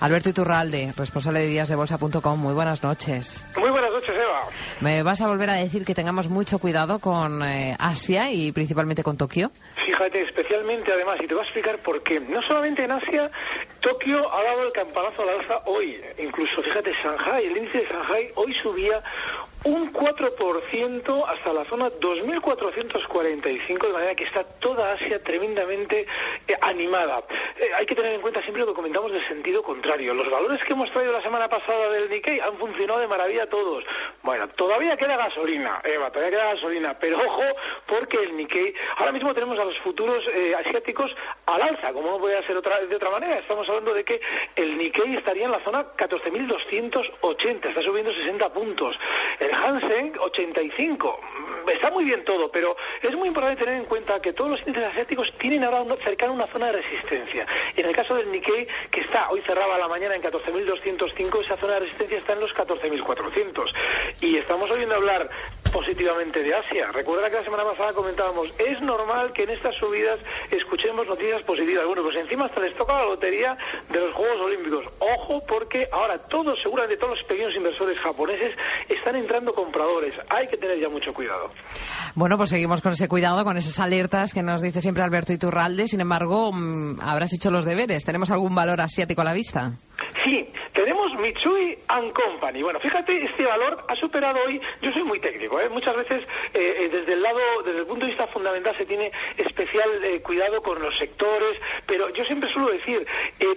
Alberto Iturralde, responsable de díasdebolsa.com. Muy buenas noches. Muy buenas noches, Eva. ¿Me vas a volver a decir que tengamos mucho cuidado con eh, Asia y principalmente con Tokio? Fíjate, especialmente además, y te voy a explicar por qué. No solamente en Asia, Tokio ha dado el campanazo al alza hoy. Incluso, fíjate, Shanghai, el índice de Shanghai hoy subía un 4% hasta la zona 2.445, de manera que está toda Asia tremendamente eh, animada. Eh, hay que tener en cuenta siempre lo que comentamos del sentido contrario. Los valores que hemos traído la semana pasada del Nikkei han funcionado de maravilla todos. Bueno, todavía queda gasolina, Eva, todavía queda gasolina, pero ojo, porque el Nikkei, ahora mismo tenemos a los futuros eh, asiáticos al alza, como no podía ser otra, de otra manera. Estamos hablando de que el Nikkei estaría en la zona 14.280, está subiendo 60 puntos el Hansen 85. Está muy bien todo, pero es muy importante tener en cuenta que todos los índices asiáticos tienen ahora cercano una zona de resistencia. En el caso del Nikkei, que está hoy cerraba la mañana en 14.205, esa zona de resistencia está en los 14.400. Y estamos oyendo hablar positivamente de Asia. Recuerda que la semana pasada comentábamos, es normal que en estas subidas escuchemos noticias positivas. Bueno, pues encima hasta les toca la lotería de los Juegos Olímpicos. Ojo, porque ahora todos, seguramente todos los pequeños inversores japoneses están entrando compradores. Hay que tener ya mucho cuidado. Bueno, pues seguimos con ese cuidado, con esas alertas que nos dice siempre Alberto Iturralde. Sin embargo, mm, habrás hecho los deberes. ¿Tenemos algún valor asiático a la vista? Tenemos Mitsui Company. Bueno, fíjate, este valor ha superado hoy, yo soy muy técnico, ¿eh? muchas veces eh, eh, desde el lado, desde el punto de vista fundamental se tiene especial eh, cuidado con los sectores, pero yo siempre suelo decir,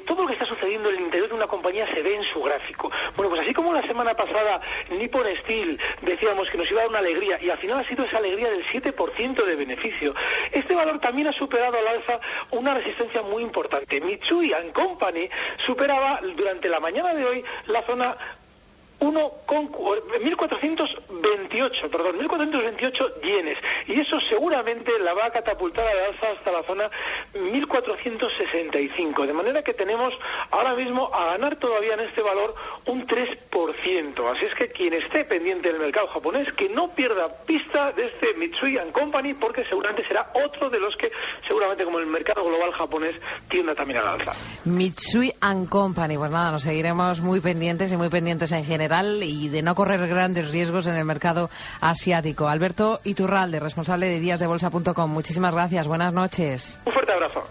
todo lo que está sucediendo en el interior de una compañía se ve en su gráfico. Bueno, pues así como la semana pasada Nippon Steel decíamos que nos iba a dar una alegría y al final ha sido esa alegría del 7% de beneficio, también ha superado al alza una resistencia muy importante. Mitsui and Company superaba durante la mañana de hoy la zona 1 con 1428, perdón, 1428 yenes. Y eso seguramente la va a catapultar a la alza hasta la zona 1465, de manera que tenemos ahora mismo a ganar todavía en este valor un 3%, así es que quien esté pendiente del mercado japonés que no pierda pista de este Mitsui Company porque seguramente será otro de los que seguramente como el mercado global japonés tienda también a la alza. Mitsui Company, pues nada, nos seguiremos muy pendientes y muy pendientes en y de no correr grandes riesgos en el mercado asiático. Alberto Iturralde, responsable de díasdebolsa.com. Muchísimas gracias. Buenas noches. Un fuerte abrazo.